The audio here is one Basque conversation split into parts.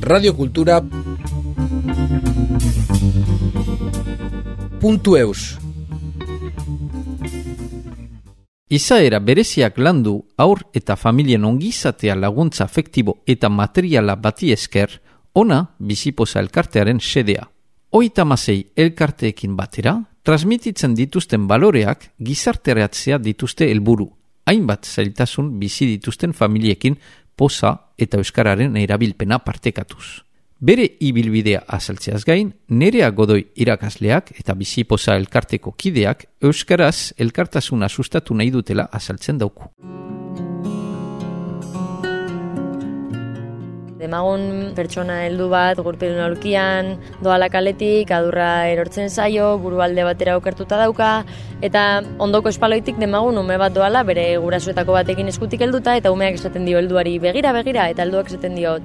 Radio Kultura Puntu eus Izaera bereziak landu aur eta familien ongizatea laguntza afektibo eta materiala bati esker, ona bizipoza elkartearen sedea. Oita masei elkarteekin batera, transmititzen dituzten baloreak gizartereatzea dituzte helburu. Hainbat zailtasun bizi dituzten familiekin poza eta euskararen erabilpena partekatuz. Bere ibilbidea azaltzeaz gain, nerea godoi irakasleak eta bizipoza elkarteko kideak euskaraz elkartasuna sustatu nahi dutela azaltzen dauku. Demagun pertsona heldu bat gurpilun aurkian, doala kaletik, adurra erortzen zaio, burualde batera okertuta dauka, eta ondoko espaloitik demagun ume bat doala bere gurasoetako batekin eskutik helduta eta umeak esaten dio helduari begira begira eta helduak esaten dio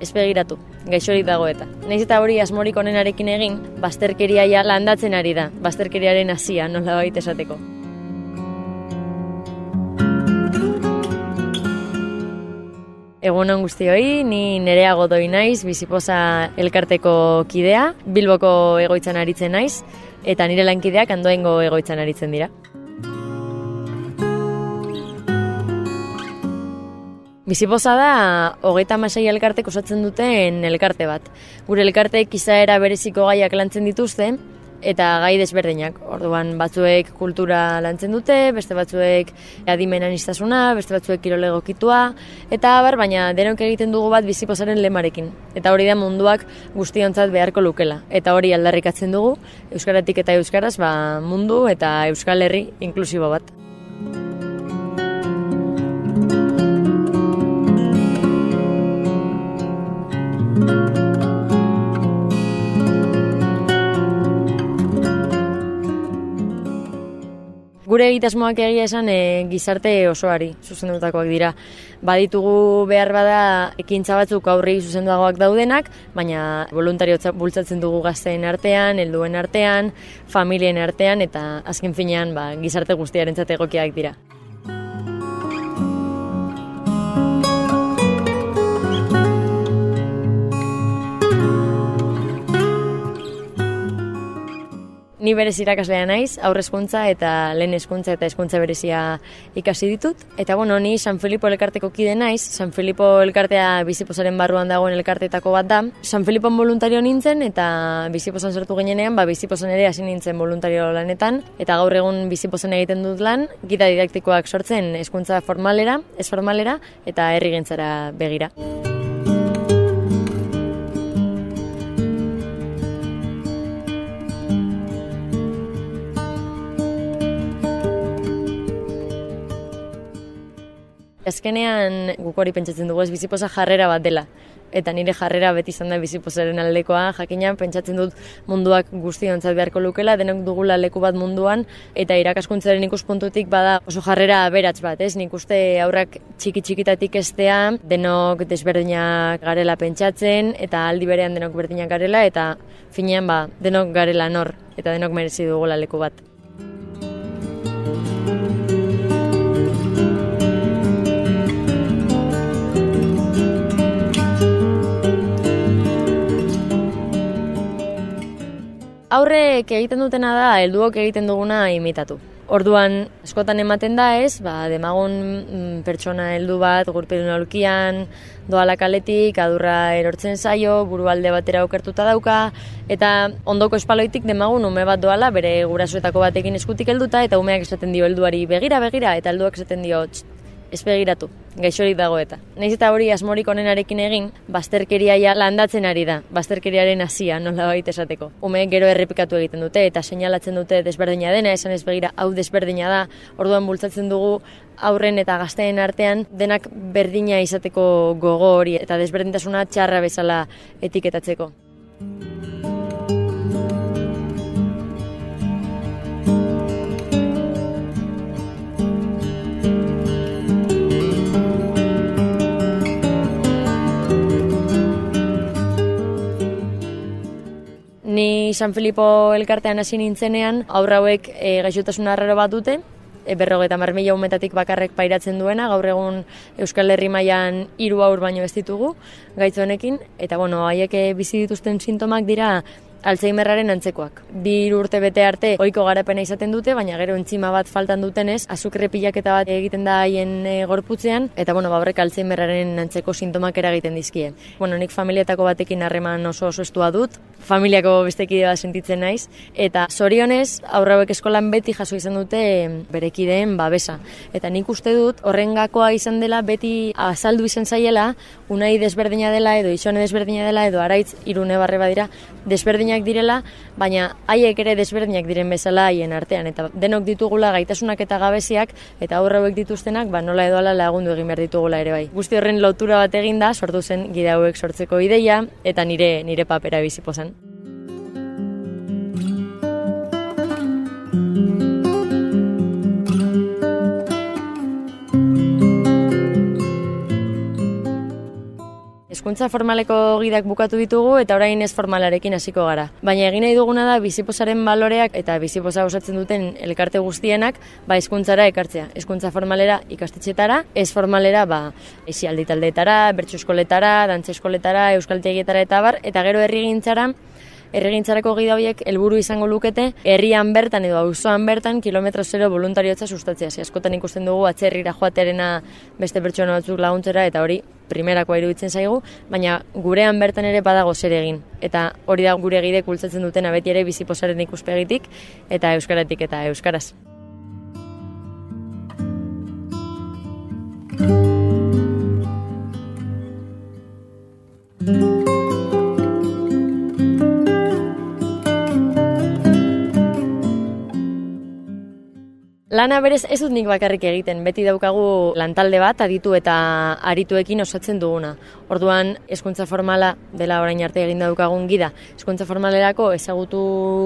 ez begiratu, gaixorik dago eta. Naiz eta hori asmorik onenarekin egin, bazterkeria ja landatzen ari da, bazterkeriaren hasia nola baita esateko. Egun on guztioi, ni nerea godoi naiz, bizipoza elkarteko kidea, Bilboko egoitzan aritzen naiz, eta nire lankideak andoengo egoitzan aritzen dira. Bizipoza da, hogeita masai elkartek osatzen duten elkarte bat. Gure elkartek izaera bereziko gaiak lantzen dituzten, eta gai desberdinak. Orduan batzuek kultura lantzen dute, beste batzuek adimenan iztasuna, beste batzuek kirolego kitua, eta bar, baina denok egiten dugu bat bizipozaren lemarekin. Eta hori da munduak guztiontzat beharko lukela. Eta hori aldarrikatzen dugu, Euskaratik eta Euskaraz ba, mundu eta Euskal Herri inklusibo bat. Gure egitasmoak egia esan e, gizarte osoari zuzendutakoak dira. Baditugu behar bada ekintza batzuk aurri zuzenduagoak daudenak, baina voluntario bultzatzen dugu gazteen artean, helduen artean, familien artean eta azken finean ba, gizarte guztiaren egokiak dira. Ni berez irakaslea naiz, aurrezkuntza eta lehen hezkuntza eta hezkuntza berezia ikasi ditut. Eta bueno, ni San Filipo elkarteko kide naiz, San Filipo elkartea biziposaren barruan dagoen elkartetako bat da. San Filipo voluntario nintzen eta biziposan sortu ginenean, ba, biziposan ere hasi nintzen voluntario lanetan. Eta gaur egun biziposan egiten dut lan, gita didaktikoak sortzen hezkuntza formalera, ez formalera eta herrigentzara begira. Azkenean guk hori pentsatzen dugu ez bizipoza jarrera bat dela. Eta nire jarrera beti izan da bizipozaren aldekoa, jakina pentsatzen dut munduak guztiontzat beharko lukela, denok dugula leku bat munduan, eta irakaskuntzaren ikuspuntutik bada oso jarrera beratz bat, ez? Nik uste aurrak txiki txikitatik estea, denok desberdinak garela pentsatzen, eta aldi berean denok berdinak garela, eta finean ba, denok garela nor, eta denok merezi dugula leku bat. Aurrek egiten dutena da, helduok egiten duguna imitatu. Orduan, eskotan ematen da ez, ba, demagun mm, pertsona heldu bat, gurpilun aurkian, doala kaletik, adurra erortzen zaio, burualde batera okertuta dauka, eta ondoko espaloitik demagun ume bat doala, bere gurasoetako batekin eskutik helduta, eta umeak esaten dio helduari begira, begira, eta helduak esaten dio, ez begiratu, gaixorik dago eta. Naiz eta hori asmorik onenarekin egin, bazterkeria ja landatzen ari da, bazterkeriaren hasia nola baita esateko. Umeek gero errepikatu egiten dute eta seinalatzen dute desberdina dena, esan ez begira hau desberdina da, orduan bultzatzen dugu aurren eta gazteen artean denak berdina izateko gogo hori eta desberdintasuna txarra bezala etiketatzeko. San Filipo elkartean hasi nintzenean, aurra hauek e, gaixotasun arraro bat dute, e, berrogeta marmila umetatik bakarrek pairatzen duena, gaur egun Euskal Herri mailan hiru aur baino ez ditugu gaitz honekin, eta bueno, haiek bizi dituzten sintomak dira Alzheimerraren antzekoak. Bi urte bete arte ohiko garapena izaten dute, baina gero entzima bat faltan dutenez, azukre pilaketa bat egiten da haien e, gorputzean, eta bueno, ba, horrek Alzheimerraren antzeko sintomak eragiten dizkie. Bueno, nik familietako batekin harreman oso oso estua dut, familiako bestekide bat sentitzen naiz, eta zorionez, aurrauek eskolan beti jaso izan dute berekideen babesa. Eta nik uste dut, horrengakoa izan dela beti azaldu izan zaiela, unai desberdina dela edo isone desberdina dela edo araitz irune barre badira desberdina direla, baina haiek ere desberdinak diren bezala haien artean eta denok ditugula gaitasunak eta gabeziak eta aurre hauek dituztenak ba nola edo ala lagundu egin behar ditugula ere bai. Guzti horren lotura bat eginda sortu zen gida hauek sortzeko ideia eta nire nire papera bizipozan. Hezkuntza formaleko gidak bukatu ditugu eta orain ez formalarekin hasiko gara. Baina egin nahi duguna da biziposaren baloreak eta biziposa osatzen duten elkarte guztienak ba hezkuntzara ekartzea. Hezkuntza formalera ikastetxetara, ez formalera ba esialdi taldeetara, bertso eskoletara, dantza eskoletara, euskaltegietara eta bar eta gero herrigintzara erregintzarako gida horiek helburu izango lukete herrian bertan edo auzoan bertan kilometro zero voluntariotza sustatzea. Ze askotan ikusten dugu atzerrira joaterena beste pertsona batzuk laguntzera eta hori primerakoa iruditzen zaigu, baina gurean bertan ere badago zer egin. Eta hori da gure gide kultzatzen dutena beti ere biziposaren ikuspegitik eta euskaratik eta euskaraz. Lana berez ez dut nik bakarrik egiten, beti daukagu lantalde bat aditu eta arituekin osatzen duguna. Orduan, eskuntza formala dela orain arte egin daukagun gida. Eskuntza formalerako ezagutu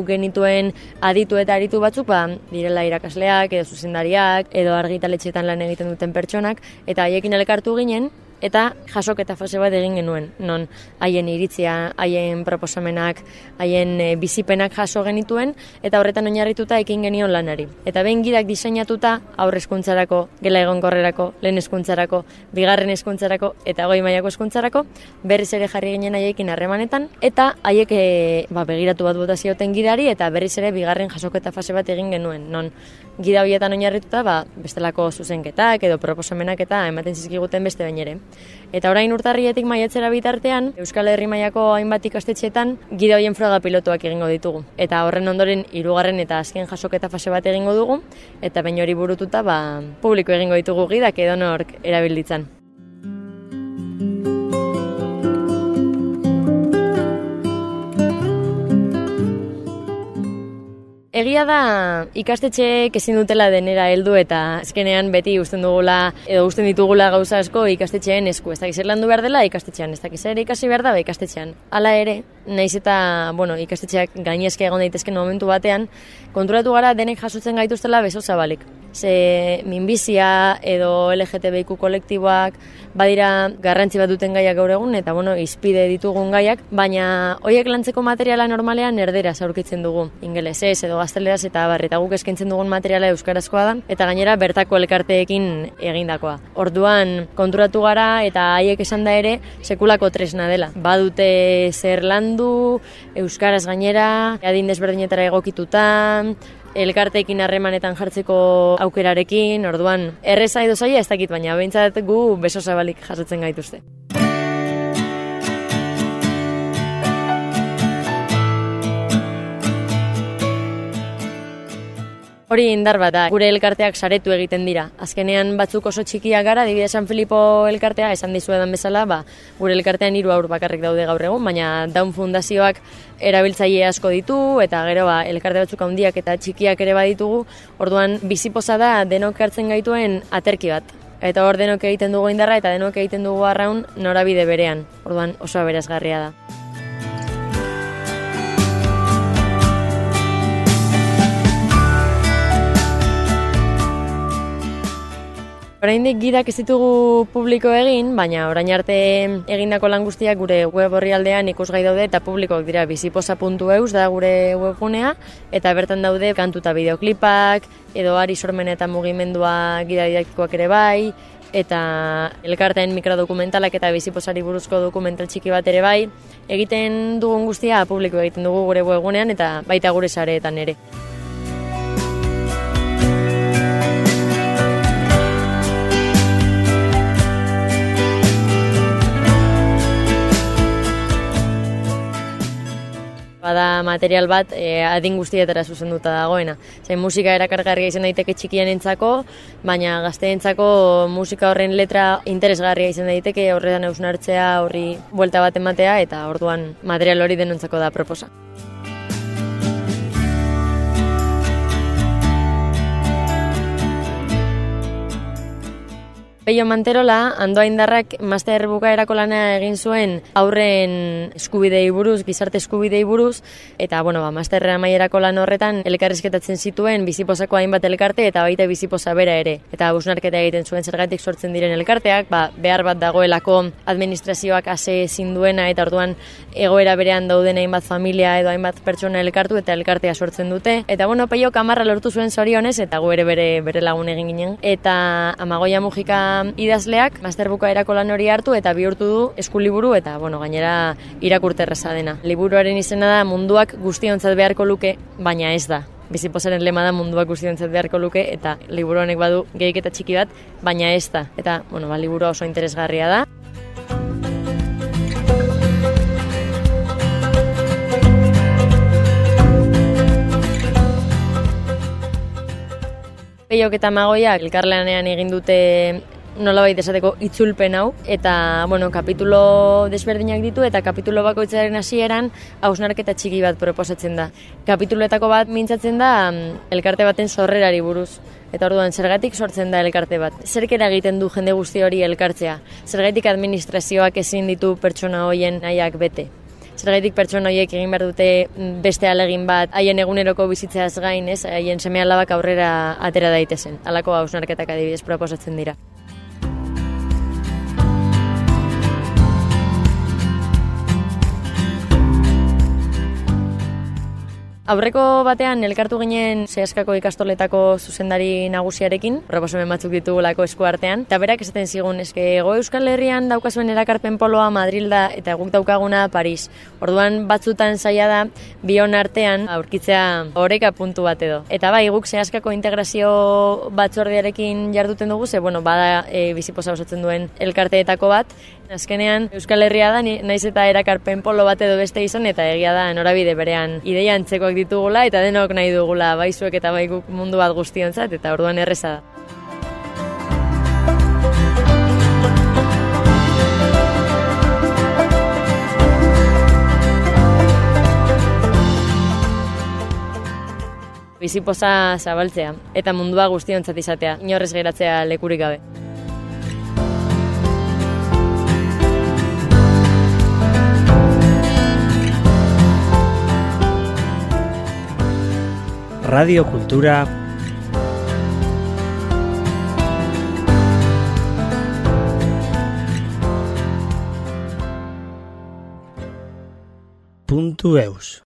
genituen aditu eta aritu batzuk, ba, direla irakasleak, edo zuzendariak, edo argitaletxetan lan egiten duten pertsonak, eta haiekin elkartu ginen, eta jasoketa fase bat egin genuen, non haien iritzia, haien proposamenak, haien e, bizipenak jaso genituen, eta horretan oinarrituta ekin genion lanari. Eta behin gidak diseinatuta, aurre eskuntzarako, gela egon korrerako, lehen eskuntzarako, bigarren eskuntzarako, eta goi mailako eskuntzarako, berriz ere jarri ginen haiekin harremanetan, eta haiek e, ba, begiratu bat bota zioten gidari, eta berriz ere bigarren jasoketa fase bat egin genuen, non gida horietan oinarrituta, ba, bestelako zuzenketak edo proposamenak eta ematen zizkiguten beste bain ere. Eta orain urtarrietik maiatzera bitartean, Euskal Herri mailako hainbat ikastetxeetan gida hoien froga pilotuak egingo ditugu. Eta horren ondoren hirugarren eta azken jasoketa fase bat egingo dugu, eta bain hori burututa, ba, publiko egingo ditugu gidak edo nork erabilditzan. Egia da ikastetxeek ezin dutela denera heldu eta azkenean beti uzten dugula edo uzten ditugula gauza asko ikastetxeen esku. Ez dakiz erlandu behar dela ikastetxean, ez dakiz ere ikasi behar da ba, ikastetxean. Hala ere, naiz eta bueno, ikastetxeak gainezke egon daitezken momentu batean, konturatu gara denek jasotzen gaituztela beso zabalik ze minbizia edo LGTBIQ kolektiboak badira garrantzi bat duten gaiak gaur egun eta bueno, izpide ditugun gaiak, baina hoiek lantzeko materiala normalean erdera aurkitzen dugu. Ingelesez edo gazteleraz eta bar eta guk eskaintzen dugun materiala euskarazkoa da eta gainera bertako elkarteekin egindakoa. Orduan konturatu gara eta haiek esan da ere sekulako tresna dela. Badute zer landu euskaraz gainera, adin desberdinetara egokitutan, elkarteekin harremanetan jartzeko aukerarekin, orduan erreza edo zaila ez dakit, baina behintzat gu beso zabalik jasotzen gaituzte. Hori indar bat da, gure elkarteak saretu egiten dira. Azkenean batzuk oso txikiak gara, dibide San Filipo elkartea, esan dizu edan bezala, ba, gure elkartean hiru aur bakarrik daude gaur egun, baina daun fundazioak erabiltzaile asko ditu, eta gero ba, elkarte batzuk handiak eta txikiak ere baditugu, orduan bizipoza da denok hartzen gaituen aterki bat. Eta hor denok egiten dugu indarra eta denok egiten dugu arraun norabide berean, orduan oso aberazgarria da. Oraindik gidak ez ditugu publiko egin, baina orain arte egindako lan guztiak gure web orrialdean ikusgai daude eta publikoak dira biziposa.eus da gure webgunea eta bertan daude kantu eta bideoklipak edo ari sormen eta mugimendua gida didaktikoak ere bai eta elkarteen mikrodokumentalak eta biziposari buruzko dokumental txiki bat ere bai egiten dugun guztia publiko egiten dugu gure webgunean eta baita gure sareetan ere. Material bat e, adin guztietara zuzenduta dagoena. Zain musika erakargarria izan daiteke txikien entzako, baina gazteentzako musika horren letra interesgarria izan daiteke horretan eusnartzea horri buelta bat ematea eta orduan material hori denontzako da proposa. Peio Manterola, andoa indarrak master bukaerako lana egin zuen aurren eskubidei buruz, gizarte eskubidei buruz, eta, bueno, ba, masterra maierako lan horretan elkarrizketatzen zituen biziposako hainbat elkarte eta baita biziposa bera ere. Eta busnarketa egiten zuen zergatik sortzen diren elkarteak, ba, behar bat dagoelako administrazioak ase ezin duena eta orduan egoera berean dauden hainbat familia edo hainbat pertsona elkartu eta elkartea sortzen dute. Eta, bueno, Peio kamarra lortu zuen zorionez eta gu ere bere, bere lagun egin ginen. Eta amagoia mugika idazleak masterbuka erako lan hori hartu eta bihurtu du eskuliburu eta bueno, gainera irakurterreza dena. Liburuaren izena da munduak guztiontzat beharko luke, baina ez da. Biziposaren lema da munduak guztiontzat beharko luke eta liburu honek badu gehik eta txiki bat, baina ez da. Eta, bueno, ba, liburua oso interesgarria da. Peiok eta magoiak elkarlanean egin dute nolabait esateko itzulpen hau eta bueno, kapitulo desberdinak ditu eta kapitulo bakoitzaren hasieran hausnarketa txiki bat proposatzen da. Kapituloetako bat mintzatzen da mm, elkarte baten sorrerari buruz. Eta orduan, zergatik sortzen da elkarte bat? Zerkera egiten du jende guzti hori elkartzea? Zergatik administrazioak ezin ditu pertsona hoien nahiak bete? Zergaitik pertsona horiek egin behar dute mm, beste alegin bat haien eguneroko bizitzeaz gain, ez? Haien seme alabak aurrera atera daitezen. Halako hausnarketak adibidez proposatzen dira. Aurreko batean elkartu ginen zehaskako ikastoletako zuzendari nagusiarekin, proposamen batzuk ditugulako esku artean, eta berak esaten zigun, eske ego Euskal Herrian daukazuen erakarpen poloa Madrilda eta guk daukaguna Paris. Orduan batzutan zaila da, bion artean aurkitzea oreka puntu bat edo. Eta bai, guk zehaskako integrazio batzordiarekin jarduten dugu, ze, bueno, bada e, biziposa osatzen duen elkarteetako bat, Azkenean Euskal Herria da, naiz eta erakarpen polo bat edo beste izan, eta egia da norabide berean ideia antzekoak ditugula, eta denok nahi dugula baizuek eta baiguk mundu bat guztionzat, eta orduan erreza da. Bizipoza zabaltzea, eta mundua guztionzat izatea, inorrez geratzea lekurik gabe. Radio Cultura puntu eus.